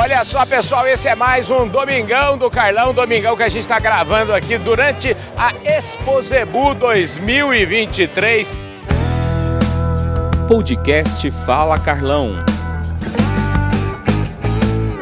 Olha só, pessoal, esse é mais um Domingão do Carlão, Domingão que a gente está gravando aqui durante a Exposebu 2023. Podcast Fala Carlão.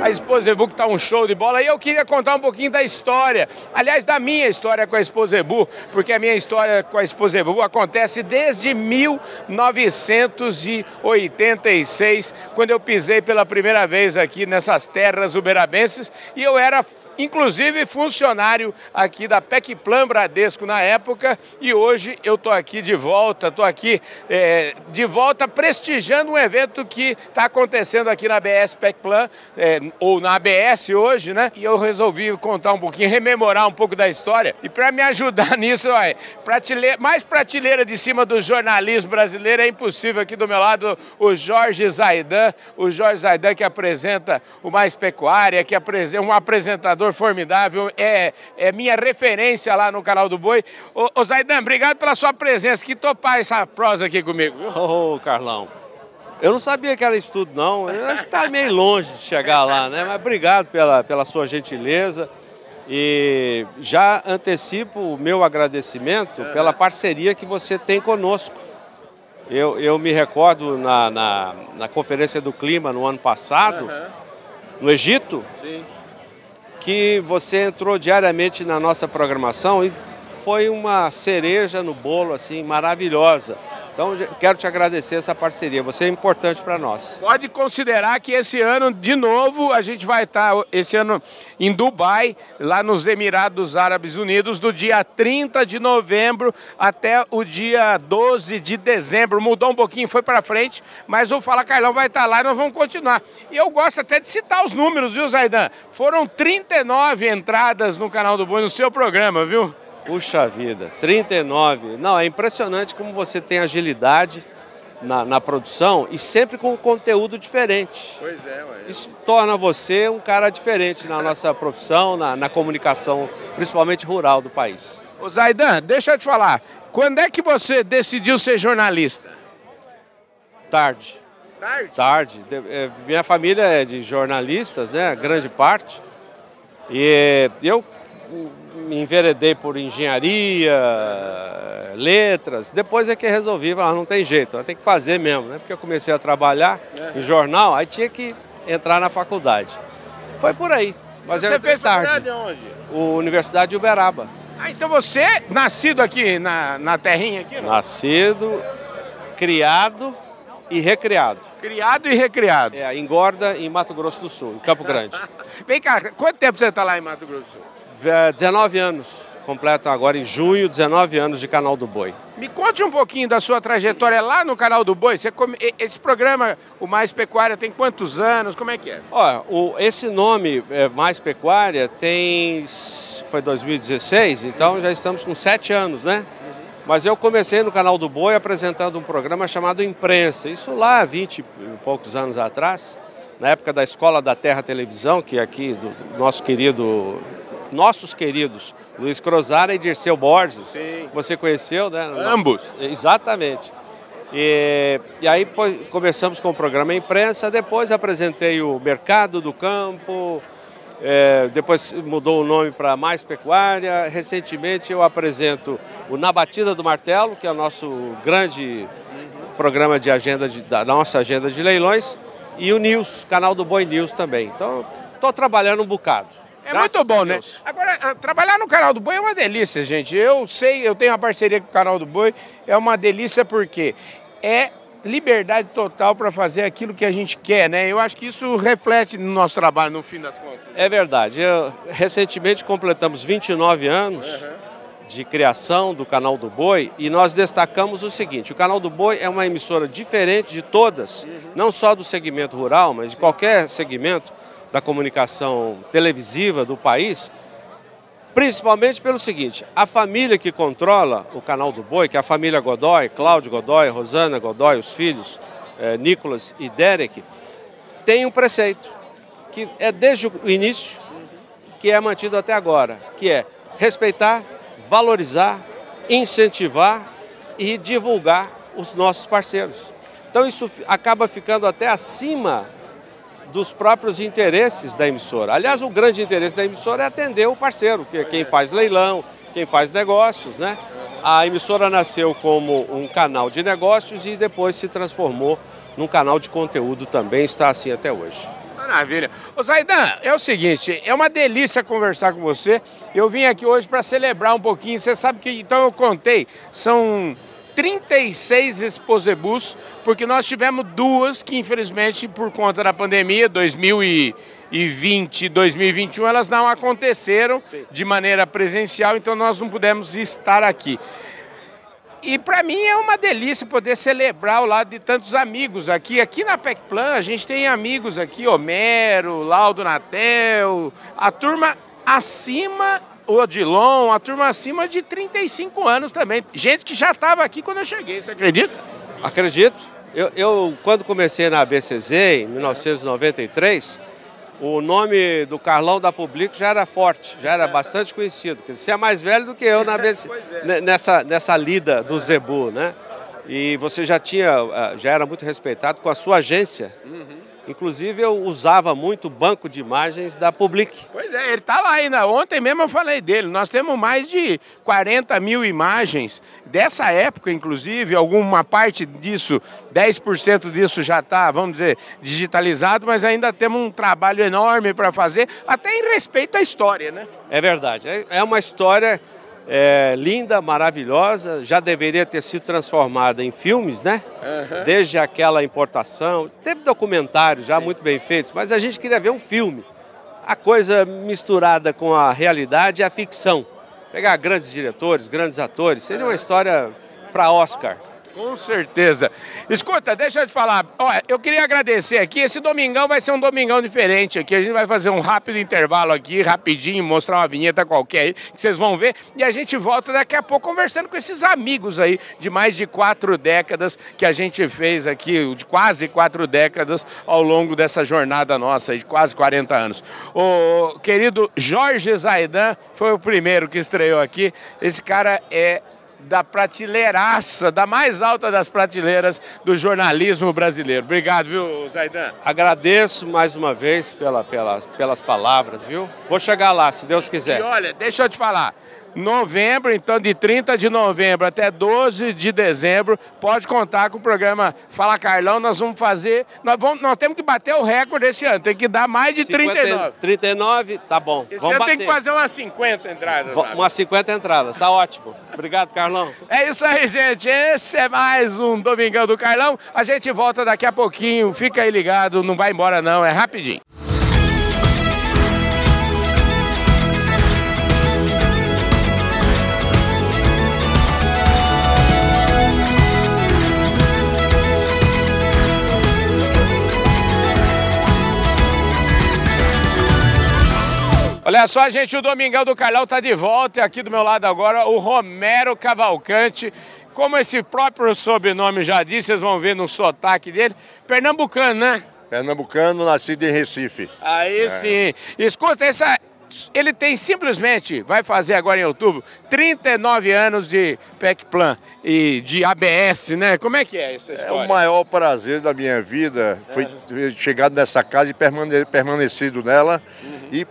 A Exposebu que tá um show de bola. E eu queria contar um pouquinho da história, aliás, da minha história com a Exposebu, porque a minha história com a Exposebu acontece desde 1986, quando eu pisei pela primeira vez aqui nessas terras uberabenses. E eu era inclusive funcionário aqui da Pecplan Bradesco na época. E hoje eu estou aqui de volta, estou aqui é, de volta prestigiando um evento que está acontecendo aqui na BS Pecplan, é, ou na ABS hoje, né? E eu resolvi contar um pouquinho, rememorar um pouco da história e para me ajudar nisso, ó, prateleira, mais prateleira de cima do jornalismo brasileiro é impossível aqui do meu lado o Jorge Zaidan, o Jorge Zaidan que apresenta o Mais Pecuária, que apresenta um apresentador formidável, é, é minha referência lá no canal do Boi. Ô, ô Zaidan, obrigado pela sua presença, que topar essa prosa aqui comigo. Ô, oh, Carlão, eu não sabia que era isso tudo, não. Eu acho que está meio longe de chegar lá, né? Mas obrigado pela, pela sua gentileza. E já antecipo o meu agradecimento pela parceria que você tem conosco. Eu, eu me recordo na, na, na Conferência do Clima no ano passado, uhum. no Egito, Sim que você entrou diariamente na nossa programação e foi uma cereja no bolo assim maravilhosa. Então, quero te agradecer essa parceria, você é importante para nós. Pode considerar que esse ano, de novo, a gente vai estar, tá, esse ano, em Dubai, lá nos Emirados Árabes Unidos, do dia 30 de novembro até o dia 12 de dezembro. Mudou um pouquinho, foi para frente, mas o Fala Carlão vai estar tá lá e nós vamos continuar. E eu gosto até de citar os números, viu, Zaidan? Foram 39 entradas no canal do Boi no seu programa, viu? Puxa vida, 39. Não, é impressionante como você tem agilidade na, na produção e sempre com um conteúdo diferente. Pois é, ué. Isso torna você um cara diferente na nossa profissão, na, na comunicação, principalmente rural do país. Ô Zaidan, deixa eu te falar. Quando é que você decidiu ser jornalista? Tarde. Tarde? Tarde. É, minha família é de jornalistas, né? Grande parte. E eu me enveredei por engenharia, letras. Depois é que resolvi, falar, não tem jeito, tem que fazer mesmo, né? Porque eu comecei a trabalhar em jornal, aí tinha que entrar na faculdade. Foi por aí. Mas você eu fez tarde. faculdade onde? O Universidade de Uberaba. Ah, então você é nascido aqui na, na terrinha aqui? Não? Nascido, criado e recriado. Criado e recriado. É, engorda em Mato Grosso do Sul, em Campo Grande. Vem cá, quanto tempo você está lá em Mato Grosso do Sul? 19 anos, completam agora em junho 19 anos de Canal do Boi. Me conte um pouquinho da sua trajetória lá no Canal do Boi. Você come... Esse programa, o Mais Pecuária, tem quantos anos? Como é que é? Olha, o, esse nome é, Mais Pecuária tem. foi 2016, então já estamos com sete anos, né? Mas eu comecei no Canal do Boi apresentando um programa chamado Imprensa. Isso lá há 20 e poucos anos atrás, na época da Escola da Terra Televisão, que é aqui do nosso querido nossos queridos Luiz Crozara e Dirceu Borges. Sim. Você conheceu, né? Ambos. Exatamente. E, e aí começamos com o programa Imprensa, depois apresentei o Mercado do Campo, é, depois mudou o nome para Mais Pecuária. Recentemente eu apresento o Na Batida do Martelo, que é o nosso grande programa de agenda de, da nossa agenda de leilões, e o News, canal do Boi News também. Então estou trabalhando um bocado. É Graças muito bom, né? Agora, ah, trabalhar no canal do Boi é uma delícia, gente. Eu sei, eu tenho uma parceria com o canal do Boi, é uma delícia porque é liberdade total para fazer aquilo que a gente quer, né? Eu acho que isso reflete no nosso trabalho, no fim das contas. É verdade. Eu, recentemente completamos 29 anos uhum. de criação do canal do Boi e nós destacamos o seguinte: o canal do Boi é uma emissora diferente de todas, uhum. não só do segmento rural, mas de qualquer segmento da comunicação televisiva do país, principalmente pelo seguinte: a família que controla o canal do Boi, que é a família Godoy, Cláudio Godoy, Rosana Godoy, os filhos é, Nicolas e Derek, tem um preceito que é desde o início que é mantido até agora, que é respeitar, valorizar, incentivar e divulgar os nossos parceiros. Então isso acaba ficando até acima dos próprios interesses da emissora. Aliás, o grande interesse da emissora é atender o parceiro, que é quem faz leilão, quem faz negócios, né? A emissora nasceu como um canal de negócios e depois se transformou num canal de conteúdo também, está assim até hoje. Maravilha. Ô Zaidan, é o seguinte, é uma delícia conversar com você. Eu vim aqui hoje para celebrar um pouquinho. Você sabe que, então eu contei, são 36 exposebus, porque nós tivemos duas que infelizmente por conta da pandemia 2020 e 2021 elas não aconteceram de maneira presencial, então nós não pudemos estar aqui. E para mim é uma delícia poder celebrar ao lado de tantos amigos aqui. Aqui na PECPlan a gente tem amigos aqui, Homero, Laudo Natel, a turma acima, o Odilon, a turma acima de 35 anos também. Gente que já estava aqui quando eu cheguei, você acredita? Acredito. Eu, eu quando comecei na ABCZ, em 1993, o nome do Carlão da Public já era forte, já era bastante conhecido. Você é mais velho do que eu na é. nessa, nessa lida do Zebu, né? E você já tinha, ah, já era muito respeitado com a sua agência. Uhum. Inclusive eu usava muito o banco de imagens da Public. Pois é, ele está lá ainda. Ontem mesmo eu falei dele. Nós temos mais de 40 mil imagens dessa época, inclusive. Alguma parte disso, 10% disso já está, vamos dizer, digitalizado, mas ainda temos um trabalho enorme para fazer, até em respeito à história, né? É verdade. É, é uma história é, linda, maravilhosa, já deveria ter sido transformada em filmes, né? Uhum. Desde aquela importação. Teve documentários já Sim. muito bem feitos, mas a gente queria ver um filme. A coisa misturada com a realidade e a ficção. Pegar grandes diretores, grandes atores, seria uma história para Oscar. Com certeza. Escuta, deixa eu te falar. Olha, eu queria agradecer aqui. Esse domingão vai ser um domingão diferente aqui. A gente vai fazer um rápido intervalo aqui, rapidinho, mostrar uma vinheta qualquer aí, que vocês vão ver. E a gente volta daqui a pouco conversando com esses amigos aí de mais de quatro décadas que a gente fez aqui, de quase quatro décadas ao longo dessa jornada nossa aí, de quase 40 anos. O querido Jorge Zaidan foi o primeiro que estreou aqui. Esse cara é da prateleiraça, da mais alta das prateleiras do jornalismo brasileiro. Obrigado, viu, Zaidan? Agradeço mais uma vez pela, pelas, pelas palavras, viu? Vou chegar lá, se Deus quiser. E olha, deixa eu te falar novembro, então de 30 de novembro até 12 de dezembro, pode contar com o programa Fala Carlão, nós vamos fazer, nós, vamos, nós temos que bater o recorde esse ano, tem que dar mais de 50, 39. 39, tá bom, esse vamos ano bater. tem que fazer umas 50 entradas. V umas 50 entradas, tá ótimo. Obrigado, Carlão. É isso aí, gente, esse é mais um Domingão do Carlão, a gente volta daqui a pouquinho, fica aí ligado, não vai embora não, é rapidinho. Olha só, gente, o Domingão do Carlão está de volta. Aqui do meu lado agora, o Romero Cavalcante. Como esse próprio sobrenome já disse, vocês vão ver no sotaque dele. Pernambucano, né? Pernambucano, nascido em Recife. Aí é. sim. Escuta, essa, ele tem simplesmente, vai fazer agora em outubro, 39 anos de PEC-Plan e de ABS, né? Como é que é essa história? É o maior prazer da minha vida, foi é. ter chegado nessa casa e permane permanecido nela. Uhum. E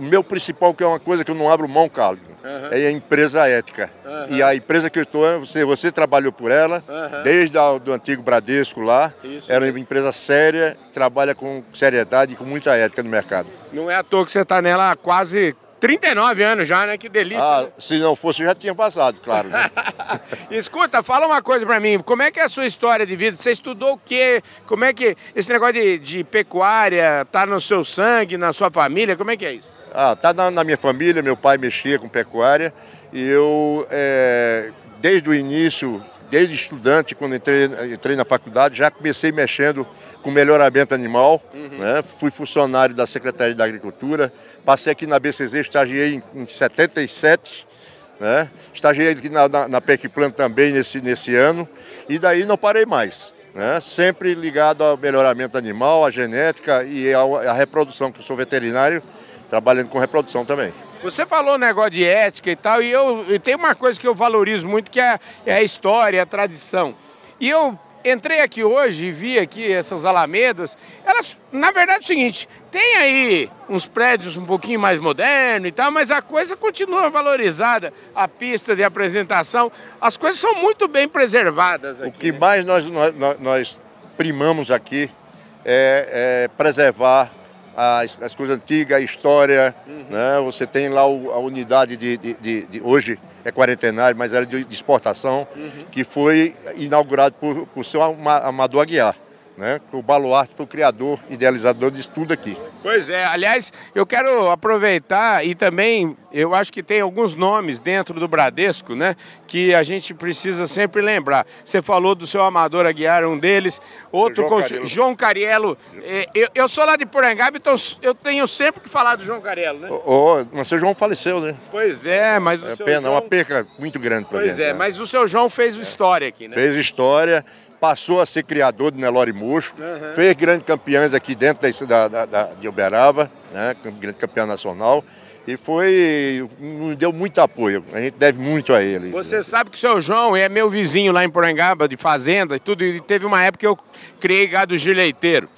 meu principal, que é uma coisa que eu não abro mão, Carlos, uhum. é a empresa ética. Uhum. E a empresa que eu estou, você, você trabalhou por ela, uhum. desde o do antigo Bradesco lá. Isso era uma empresa séria, trabalha com seriedade e com muita ética no mercado. Não é à toa que você está nela há quase 39 anos já, né? Que delícia. Ah, né? se não fosse, já tinha passado, claro. Né? Escuta, fala uma coisa para mim. Como é que é a sua história de vida? Você estudou o quê? Como é que esse negócio de, de pecuária tá no seu sangue, na sua família? Como é que é isso? Ah, tá na, na, minha família, meu pai mexia com pecuária e eu, é, desde o início, desde estudante, quando entrei, entrei na faculdade, já comecei mexendo com melhoramento animal, uhum. né? fui funcionário da Secretaria da Agricultura, passei aqui na BCZ, estagiei em, em 77, né? estagiei aqui na, na, na PECPlan também nesse, nesse ano, e daí não parei mais. Né? Sempre ligado ao melhoramento animal, à genética e à reprodução, que eu sou veterinário, trabalhando com reprodução também. Você falou negócio de ética e tal, e eu e tem uma coisa que eu valorizo muito que é, é a história, a tradição. E eu entrei aqui hoje e vi aqui essas alamedas. Elas, na verdade, é o seguinte: tem aí uns prédios um pouquinho mais modernos e tal, mas a coisa continua valorizada. A pista de apresentação, as coisas são muito bem preservadas aqui. O que né? mais nós, nós, nós primamos aqui é, é preservar as, as, coisas antigas, a história. Uhum. Né? Você tem lá o, a unidade de, de, de, de, hoje é quarentenário, mas era de, exportação, uhum. que foi inaugurado por, por seu Amador Aguiar né? O Baluarte foi o criador, idealizador disso tudo aqui. Pois é, aliás, eu quero aproveitar e também eu acho que tem alguns nomes dentro do Bradesco, né? Que a gente precisa sempre lembrar. Você falou do seu Amador Aguiar, um deles, outro João Cariello. João Cariello. É, eu, eu, sou lá de Porangaba, então eu tenho sempre que falar do João Cariello, né? Oh, oh, mas o seu João faleceu, né? Pois é, mas o é seu pena, João... uma perca muito grande para Pois gente, é, né? mas o seu João fez é. história aqui, né? Fez história passou a ser criador de Nelore Mocho, uhum. fez grandes campeões aqui dentro da, da, da, de Uberaba, né, grande campeão nacional, e foi, nos deu muito apoio, a gente deve muito a ele. Você sabe que o seu João é meu vizinho lá em Porangaba, de fazenda e tudo, e teve uma época que eu criei gado gileiteiro.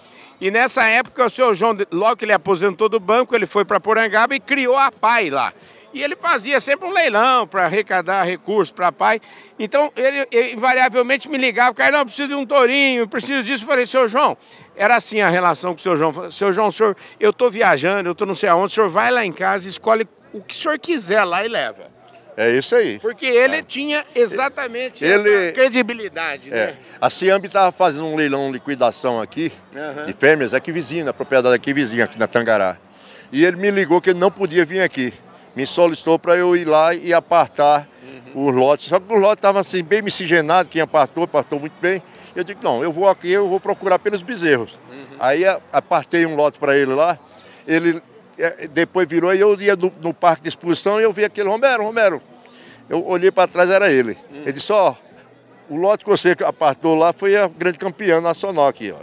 E nessa época o seu João, logo que ele aposentou do banco, ele foi para Porangaba e criou a PAI lá. E ele fazia sempre um leilão para arrecadar recursos para pai. Então ele, ele, invariavelmente me ligava, cara, não, preciso de um tourinho, preciso disso. Eu falei, seu João, era assim a relação com o seu João. Seu João, senhor, eu estou viajando, eu estou não sei aonde, o senhor vai lá em casa, escolhe o que o senhor quiser lá e leva. É isso aí. Porque ele é. tinha exatamente ele, essa credibilidade, é. né? A Ciambi estava fazendo um leilão de liquidação aqui, uhum. de fêmeas, aqui vizinha, na propriedade aqui vizinha, aqui na Tangará. E ele me ligou que ele não podia vir aqui me solicitou para eu ir lá e apartar uhum. os lotes. Só que os lotes estavam assim, bem miscigenados, quem apartou, apartou muito bem. Eu digo, não, eu vou aqui, eu vou procurar pelos bezerros. Uhum. Aí apartei um lote para ele lá, ele é, depois virou e eu ia no, no, parque de exposição e eu vi aquele Romero, Romero. Eu olhei para trás, era ele. Uhum. Ele disse, ó, oh, o lote que você apartou lá foi a grande campeã nacional aqui. Ó.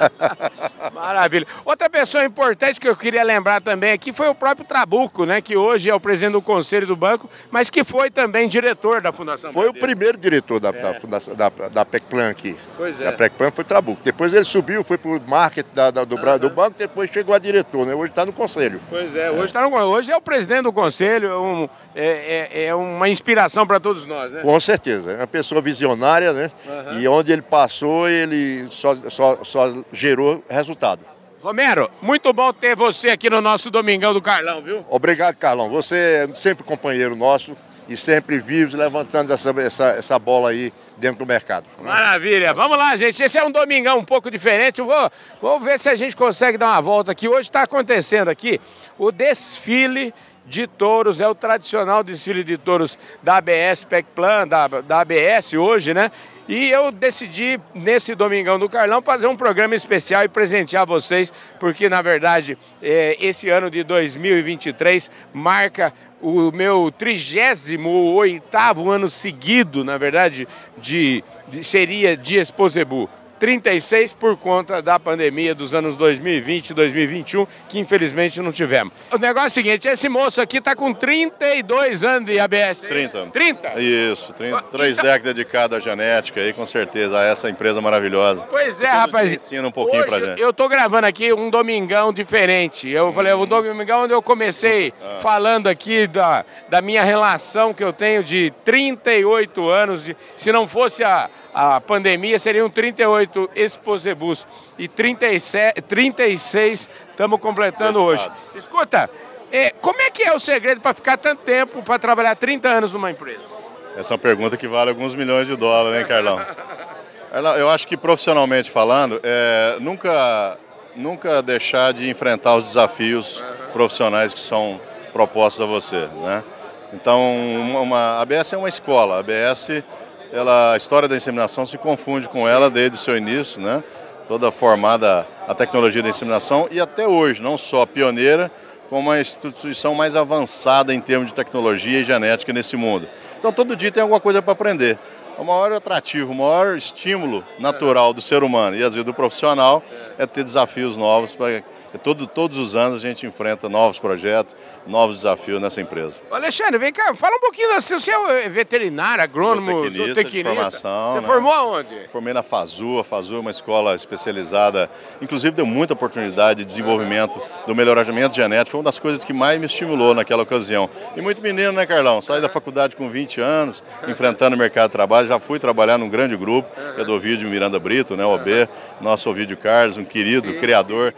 Maravilha. Outra pessoa importante que eu queria lembrar também aqui foi o próprio Trabuco, né? Que hoje é o presidente do conselho do banco, mas que foi também diretor da Fundação Foi o primeiro diretor da, é. da, fundação, da, da PECPlan aqui. Pois é. Da PECPlan foi Trabuco. Depois ele subiu, foi para o marketing da, da, do, uhum. do banco, depois chegou a diretor, né? Hoje está no conselho. Pois é, hoje, Tá no, hoje é o presidente do conselho, é um, é, é, é uma inspiração para todos nós, né? Com certeza. É uma pessoa visionária, né? Uhum. E onde ele passou, ele só, só, só gerou resultado. Romero, muito bom ter você aqui no nosso Domingão do Carlão, viu? Obrigado, Carlão. Você é sempre companheiro nosso e sempre vive levantando essa, essa, essa bola aí dentro do mercado. Maravilha. Vamos lá, gente. Esse é um domingão um pouco diferente. Eu vou, vou ver se a gente consegue dar uma volta aqui. Hoje está acontecendo aqui o desfile de touros, é o tradicional desfile de touros da ABS Plan, da, da ABS hoje, né? E eu decidi, nesse Domingão do Carlão, fazer um programa especial e presentear vocês, porque, na verdade, é, esse ano de 2023 marca o meu 38 ano seguido, na verdade, de, de seria de Exposebu. 36 por conta da pandemia dos anos 2020 e 2021, que infelizmente não tivemos. O negócio é o seguinte, esse moço aqui está com 32 anos de ABS. 30. 30? Isso, 30, três então... décadas dedicadas à genética aí, com certeza, a essa empresa maravilhosa. Pois é, rapaz. Ensina um pouquinho Hoje, pra gente. Eu tô gravando aqui um domingão diferente. Eu hum. falei, o domingão onde eu comecei ah. falando aqui da, da minha relação que eu tenho de 38 anos. Se não fosse a, a pandemia, seriam 38 exposebus. E 37, 36 estamos completando hoje. Escuta, é, como é que é o segredo para ficar tanto tempo, para trabalhar 30 anos numa empresa? Essa é uma pergunta que vale alguns milhões de dólares, né, Carlão? Eu acho que profissionalmente falando, é, nunca, nunca deixar de enfrentar os desafios profissionais que são propostos a você, né? Então, uma, a ABS é uma escola, a ABS ela, a história da inseminação se confunde com ela desde o seu início, né? toda formada a tecnologia da inseminação e até hoje, não só pioneira, como uma instituição mais avançada em termos de tecnologia e genética nesse mundo. Então todo dia tem alguma coisa para aprender. O maior atrativo, o maior estímulo natural do ser humano e às vezes do profissional é ter desafios novos para todo, todos os anos a gente enfrenta novos projetos, novos desafios nessa empresa. Alexandre, vem cá, fala um pouquinho, você é veterinário, agrônomo, zootecnista, zootecnista. formação. Você né? formou aonde? Formei na FAZU, a FAZU é uma escola especializada, inclusive deu muita oportunidade de desenvolvimento do melhoramento genético, foi uma das coisas que mais me estimulou naquela ocasião. E muito menino, né, Carlão? Saí da faculdade com 20 anos, enfrentando o mercado de trabalho, já fui trabalhar num grande grupo, que é do Ovidio Miranda Brito, né, OB, nosso Ovidio Carlos, um querido Sim. criador,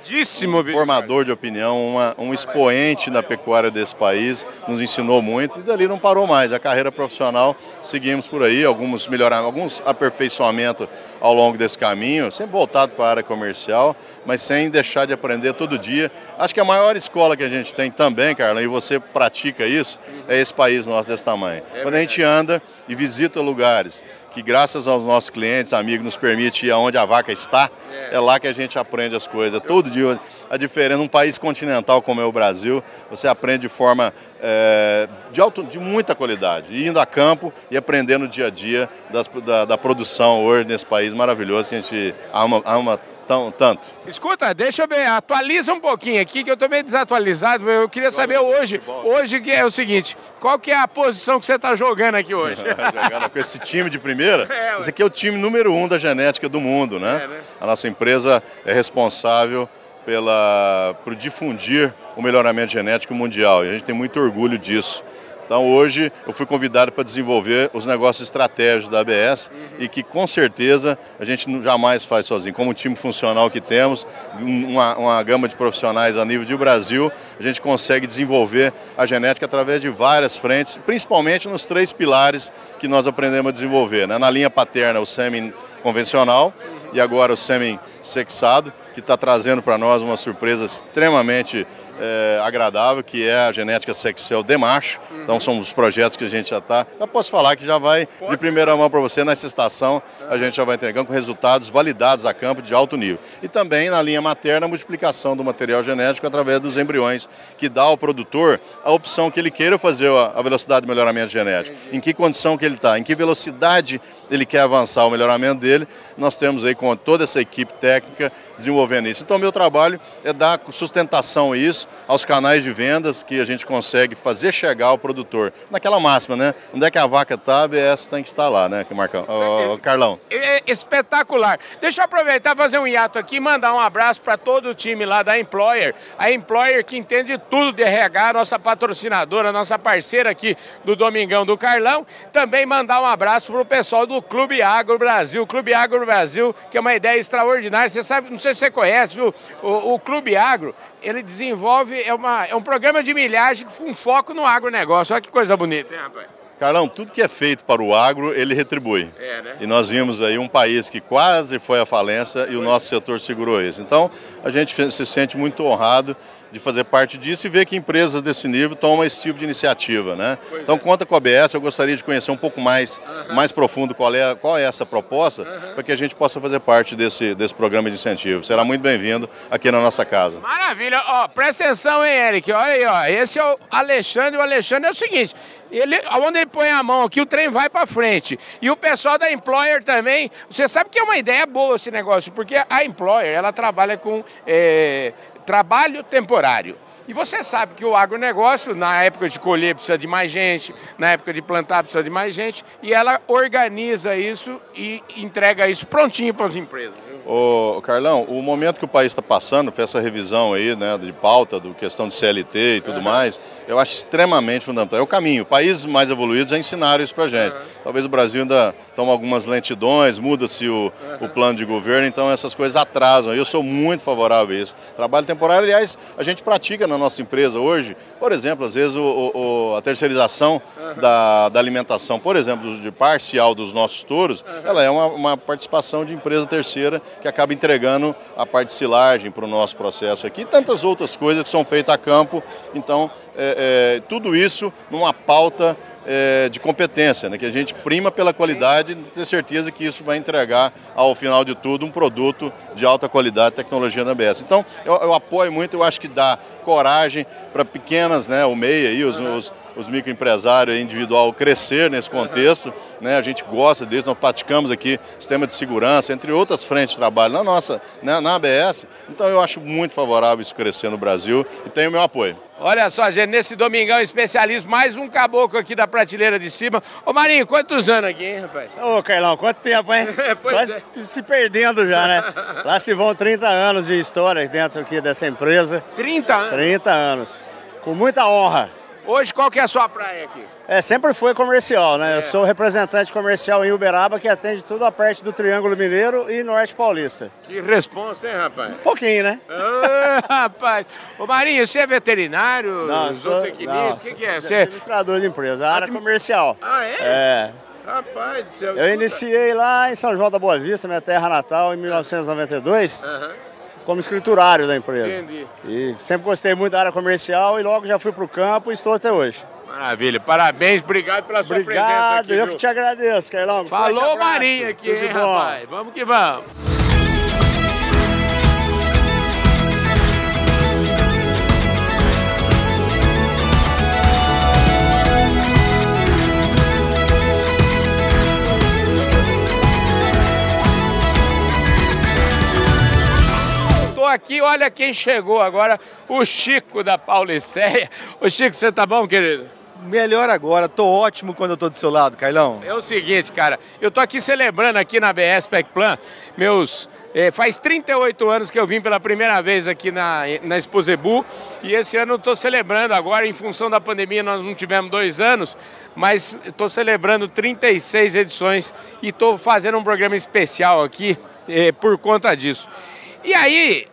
formador de opinião, uma, um expoente na pecuária desse país, nos ensinou muito e dali não parou mais. A carreira profissional, seguimos por aí, alguns melhoramentos, alguns aperfeiçoamentos ao longo desse caminho, sempre voltado para a área comercial, mas sem deixar de aprender todo dia. Acho que a maior escola que a gente tem também, Carla, e você pratica isso, é esse país nosso desse tamanho. É Quando a gente anda e visita lugares que graças aos nossos clientes, amigos, nos permite ir aonde a vaca está, é, é lá que a gente aprende as coisas. Todo dia, a diferença, num país continental como é o Brasil, você aprende de forma é, de, alto, de muita qualidade, indo a campo e aprendendo dia a dia das, da, da, produção hoje nesse país maravilhoso que a gente ama, ama tão, tanto. Escuta, deixa eu ver, atualiza um pouquinho aqui que eu estou meio desatualizado. Eu queria saber hoje, hoje que é o seguinte, qual que é a posição que você está jogando aqui hoje? jogando com esse time de primeira? É, esse aqui é o time número um da genética do mundo, né? É, né? A nossa empresa é responsável pela, por difundir o melhoramento genético mundial e a gente tem muito orgulho disso. Então hoje eu fui convidado para desenvolver os negócios estratégicos da ABS e que com certeza a gente jamais faz sozinho. Como time funcional que temos, uma, uma gama de profissionais a nível de Brasil, a gente consegue desenvolver a genética através de várias frentes, principalmente nos três pilares que nós aprendemos a desenvolver. Né? Na linha paterna, o sêmen convencional e agora o sêmen sexado, que está trazendo para nós uma surpresa extremamente é, agradável, que é a genética sexual de macho. Uhum. Então são os projetos que a gente já está. Já posso falar que já vai de primeira mão para você nessa estação, a gente já vai entregando com resultados validados a campo de alto nível. E também na linha materna, a multiplicação do material genético através dos embriões, que dá ao produtor a opção que ele queira fazer a velocidade de melhoramento genético. Entendi. Em que condição que ele está, em que velocidade ele quer avançar o melhoramento dele. Nós temos aí com toda essa equipe técnica desenvolvendo isso. Então, meu trabalho é dar sustentação a isso, aos canais de vendas que a gente consegue fazer chegar ao produtor. Naquela máxima, né? Onde é que a vaca está, a ABS tem que estar lá, né, Marcão? Ô, Carlão. É, é espetacular. Deixa eu aproveitar fazer um hiato aqui e mandar um abraço para todo o time lá da Employer. A Employer que entende tudo de RH, nossa patrocinadora, nossa parceira aqui do Domingão do Carlão. Também mandar um abraço para o pessoal do Clube Agro Brasil. Clube Agro Brasil, que é uma ideia extraordinária. Você sabe, não sei se você conhece, viu? O, o Clube Agro ele desenvolve, é, uma, é um programa de milhagem com foco no agronegócio. Olha que coisa bonita, hein, rapaz? Carlão, tudo que é feito para o agro, ele retribui. É, né? E nós vimos aí um país que quase foi à falência e o nosso setor segurou isso. Então, a gente se sente muito honrado de fazer parte disso e ver que empresas desse nível tomam esse tipo de iniciativa, né? Pois então, é. conta com a ABS, eu gostaria de conhecer um pouco mais, uhum. mais profundo qual é, qual é essa proposta, uhum. para que a gente possa fazer parte desse, desse programa de incentivo. Será muito bem-vindo aqui na nossa casa. Maravilha. Ó, presta atenção, hein, Eric? Olha aí, ó. Esse é o Alexandre. O Alexandre é o seguinte, ele, onde ele põe a mão aqui, o trem vai para frente. E o pessoal da Employer também, você sabe que é uma ideia boa esse negócio, porque a Employer, ela trabalha com é, trabalho temporário. E você sabe que o agronegócio, na época de colher, precisa de mais gente, na época de plantar, precisa de mais gente, e ela organiza isso e entrega isso prontinho para as empresas. Ô, Carlão, o momento que o país está passando, foi essa revisão aí, né, de pauta, do questão de CLT e tudo uhum. mais, eu acho extremamente fundamental. É o caminho. Países mais evoluídos já ensinaram isso para gente. Uhum. Talvez o Brasil ainda tome algumas lentidões, muda-se o, uhum. o plano de governo, então essas coisas atrasam. Eu sou muito favorável a isso. Trabalho temporário, aliás, a gente pratica na nossa empresa hoje, por exemplo, às vezes o, o, a terceirização da, da, alimentação, por exemplo, de parcial dos nossos touros, ela é uma, uma participação de empresa terceira que acaba entregando a parte de silagem para o nosso processo aqui, e tantas outras coisas que são feitas a campo. Então, é, é, tudo isso numa pauta é, de competência, né? que a gente prima pela qualidade e ter certeza que isso vai entregar, ao final de tudo, um produto de alta qualidade tecnologia da ABS. Então, eu, eu apoio muito, eu acho que dá coragem para pequenas, né, o MEI aí, os, os, os microempresários individual crescer nesse contexto. Né? A gente gosta deles, nós praticamos aqui sistema de segurança, entre outras frentes de trabalho na nossa, né, na ABS. Então, eu acho muito favorável isso crescer no Brasil e tenho o meu apoio. Olha só, gente, nesse domingão especialista, mais um caboclo aqui da prateleira de cima. Ô Marinho, quantos anos aqui, hein, rapaz? Ô, Carlão, quanto tempo, hein? pois é. se perdendo já, né? Lá se vão 30 anos de história dentro aqui dessa empresa. 30 anos? 30 anos. Com muita honra. Hoje, qual que é a sua praia aqui? É, sempre foi comercial, né? É. Eu sou representante comercial em Uberaba, que atende toda a parte do Triângulo Mineiro e Norte Paulista. Que responsa, hein, rapaz? Um pouquinho, né? Ah, rapaz. Ô, Marinho, você é veterinário? Não, sou... Não, o que, que é? Você é administrador de empresa, área Admi... comercial. Ah, é? É. Rapaz do céu. Eu iniciei lá em São João da Boa Vista, minha terra natal, em 1992. Aham. Uhum como escriturário da empresa. Entendi. E sempre gostei muito da área comercial e logo já fui para o campo e estou até hoje. Maravilha, parabéns, obrigado pela sua obrigado, presença aqui. eu viu? que te agradeço, Carlão. Falou Marinho aqui, hein, rapaz? Vamos que vamos. Aqui, olha quem chegou agora, o Chico da Pauliceia. O Chico, você tá bom, querido? Melhor agora, tô ótimo quando eu tô do seu lado, Carlão. É o seguinte, cara, eu tô aqui celebrando aqui na BS Plan meus é, faz 38 anos que eu vim pela primeira vez aqui na, na Exposebu e esse ano eu estou celebrando agora, em função da pandemia nós não tivemos dois anos, mas estou celebrando 36 edições e estou fazendo um programa especial aqui é, por conta disso. E aí,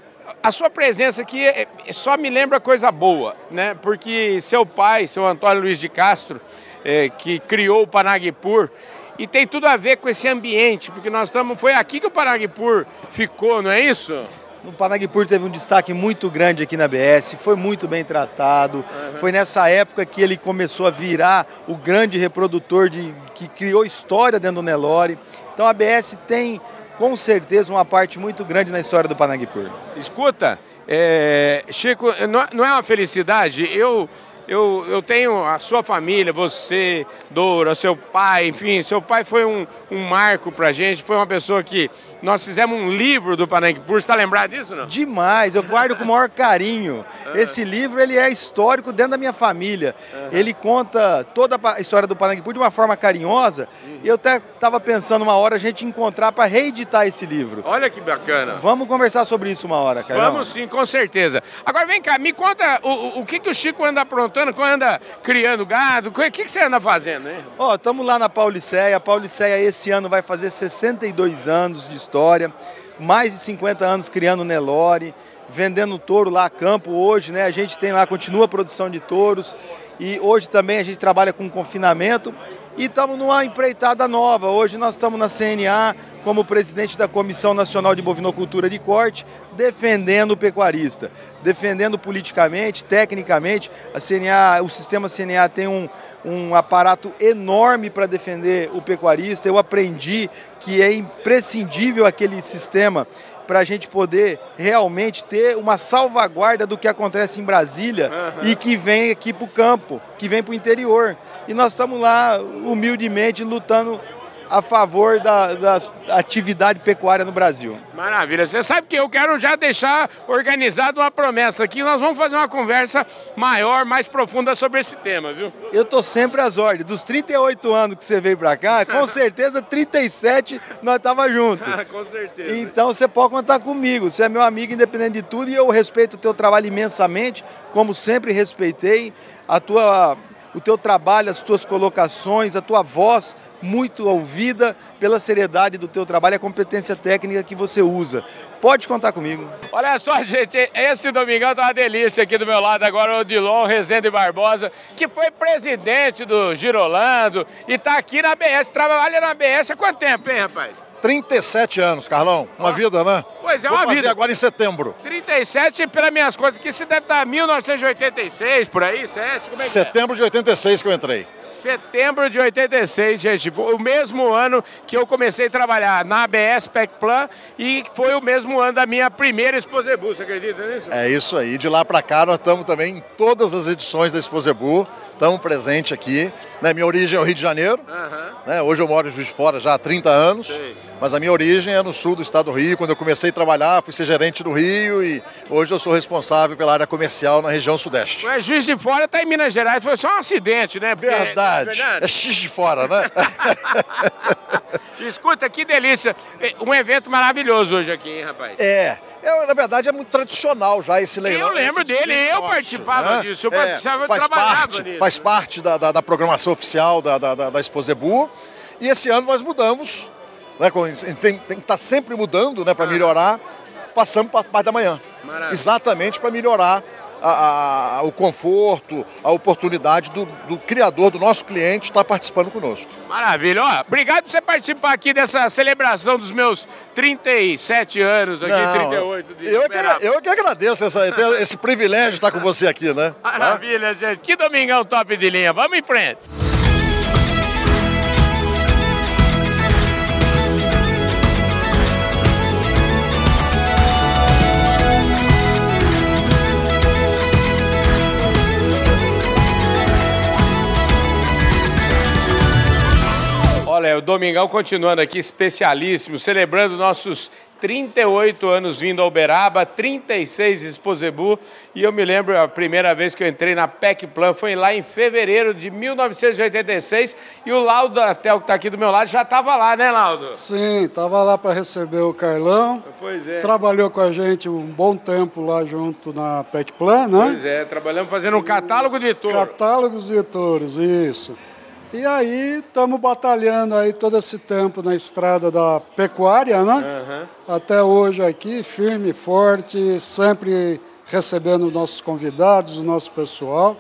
a sua presença aqui é, é, só me lembra coisa boa, né? Porque seu pai, seu Antônio Luiz de Castro, é, que criou o Panagipur, e tem tudo a ver com esse ambiente, porque nós estamos. Foi aqui que o Panagipur ficou, não é isso? O Panagipur teve um destaque muito grande aqui na BS, foi muito bem tratado. Uhum. Foi nessa época que ele começou a virar o grande reprodutor de, que criou história dentro do Nelore. Então a BS tem com certeza uma parte muito grande na história do Panagipur. Escuta, é, Chico, não é uma felicidade? Eu eu, eu tenho a sua família, você, Dora, seu pai, enfim, seu pai foi um, um marco pra gente, foi uma pessoa que nós fizemos um livro do você está lembrado disso não? Demais, eu guardo com o maior carinho. Esse livro ele é histórico dentro da minha família. Ele conta toda a história do Panankpur de uma forma carinhosa. E eu até estava pensando uma hora a gente encontrar para reeditar esse livro. Olha que bacana. Vamos conversar sobre isso uma hora, cara. Vamos sim, com certeza. Agora vem cá, me conta o, o que, que o Chico anda aprontando, quando anda criando gado, o que, que, você anda fazendo, hein? Ó, oh, estamos lá na Pauliceia. A Pauliceia esse ano vai fazer 62 anos de história, mais de 50 anos criando Nelore, vendendo touro lá a campo hoje, né? A gente tem lá, continua a produção de touros e hoje também a gente trabalha com confinamento e estamos numa empreitada nova. Hoje nós estamos na CNA como presidente da Comissão Nacional de Bovinocultura de Corte, defendendo o pecuarista, defendendo politicamente, tecnicamente. A CNA, o sistema CNA tem um, um aparato enorme para defender o pecuarista. Eu aprendi que é imprescindível aquele sistema para a gente poder realmente ter uma salvaguarda do que acontece em Brasília uhum. e que vem aqui para o campo, que vem para o interior. E nós estamos lá humildemente lutando a favor da, da, atividade pecuária no Brasil. Maravilha. Você sabe que eu quero já deixar organizado uma promessa aqui. Nós vamos fazer uma conversa maior, mais profunda sobre esse tema, viu? Eu tô sempre às ordens. Dos 38 anos que você veio para cá, com certeza 37 nós tava junto. com certeza. Então você pode contar comigo. Você é meu amigo independente de tudo e eu respeito o teu trabalho imensamente, como sempre respeitei a tua o teu trabalho, as tuas colocações, a tua voz muito ouvida pela seriedade do teu trabalho e a competência técnica que você usa. Pode contar comigo. Olha só, gente, esse domingão tá uma delícia aqui do meu lado agora o Dilon Rezende Barbosa, que foi presidente do Girolando e está aqui na BS, trabalha na BS há quanto tempo, hein, rapaz? 37 anos, Carlão. Uma vida, né? Pois é, Vou uma fazer vida. agora em setembro. 37, pelas minhas contas, que se deve estar 1986, por aí, 7? Como é que é? Setembro de 86 que eu entrei. Setembro de 86, gente. O mesmo ano que eu comecei a trabalhar na ABS Plan e foi o mesmo ano da minha primeira Exposebu, você acredita nisso? É isso aí. De lá para cá nós estamos também em todas as edições da Exposebu. Estamos presentes aqui. Né? Minha origem é o Rio de Janeiro. né? Hoje eu moro em Juiz de Fora já há 30 anos. Sei. Mas a minha origem é no sul do estado do Rio. Quando eu comecei a trabalhar, fui ser gerente do Rio e hoje eu sou responsável pela área comercial na região sudeste. Mas Juiz de Fora está em Minas Gerais, foi só um acidente, né? Porque- Verdade. Fernando, É X de fora, né? Escuta, que delícia. É, Um evento maravilhoso hoje aqui, hein, rapaz? É. É, na verdade, é muito tradicional já esse leilão. Eu lembro dele, eu participava né? disso, eu É, participava, eu faz trabalhava parte, nisso. Faz parte da, da- da programação oficial da, da, da, da Exposebu. E esse ano nós mudamos, né? Tem, tem que estar sempre mudando né, para melhorar. Passamos para a parte da manhã. Maravilha. Exatamente para melhorar a- a- o conforto, a oportunidade do, do criador, do nosso cliente, estar participando conosco. Maravilha. Ó, obrigado por você participar aqui dessa celebração dos meus 37 anos aqui, Não, 38 de eu, que, eu que agradeço essa- esse privilégio de estar com você aqui, né? Maravilha, gente. Que domingão top de linha. Vamos em frente. Olha, o Domingão continuando aqui, especialíssimo, celebrando nossos 38 anos vindo ao Uberaba, 36 Exposebu, e eu me lembro a primeira vez que eu entrei na PEC Plan foi lá em fevereiro de 1986, e o Laudo da Tel, que está aqui do meu lado, já estava lá, né, Laudo? Sim, estava lá para receber o Carlão. Pois é. Trabalhou com a gente um bom tempo lá junto na PEC Plan, né? Pois é, trabalhamos fazendo um catálogo de touro. Catálogos de touros, isso. E aí estamos batalhando aí todo esse tempo na estrada da pecuária, né? Até hoje aqui, firme, forte, sempre recebendo nossos convidados, o nosso pessoal.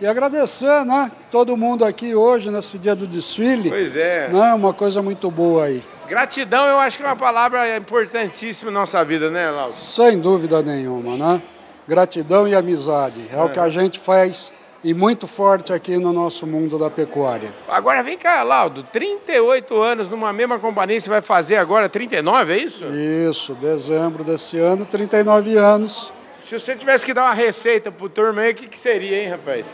E agradecer, né? Todo mundo aqui hoje, nesse dia do desfile. Pois é. Né? Uma coisa muito boa aí. Gratidão, eu acho que é uma palavra importantíssima na nossa vida, né, Laudo? Sem dúvida nenhuma, né? Gratidão e amizade. É, o que a gente faz e muito forte aqui no nosso mundo da pecuária. Agora vem cá, Laudo, 38 anos numa mesma companhia, você vai fazer agora 39, é isso? Isso, dezembro desse ano, 39 anos. Se você tivesse que dar uma receita pro turma aí, o que, que seria, hein, rapaz?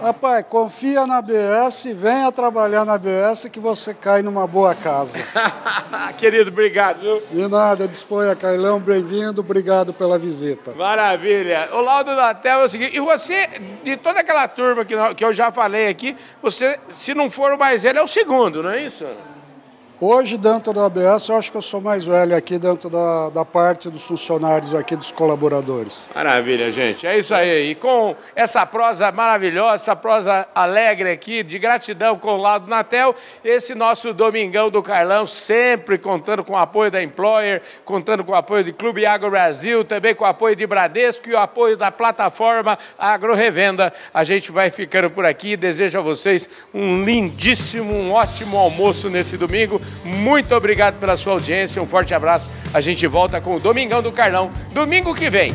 Rapaz, confia na BS, venha trabalhar na BS que você cai numa boa casa. Querido, obrigado. viu? De nada, disponha, Carlão, bem-vindo, obrigado pela visita. Maravilha. O Laudo da Tel é o seguinte, e você, de toda aquela turma que, que eu já falei aqui, você, se não for o mais velho, é o segundo, não é isso? Hoje, dentro da ABS, eu acho que eu sou mais velho aqui dentro da, da parte dos funcionários aqui, dos colaboradores. Maravilha, gente. É isso aí. E com essa prosa maravilhosa, essa prosa alegre aqui, de gratidão com o lado Natel, esse nosso Domingão do Carlão, sempre contando com o apoio da Employer, contando com o apoio do Clube Agro Brasil, também com o apoio de Bradesco e o apoio da plataforma Agro Revenda. A gente vai ficando por aqui. Desejo a vocês um lindíssimo, um ótimo almoço nesse domingo. Muito obrigado pela sua audiência. Um forte abraço. A gente volta com o Domingão do Carlão domingo que vem.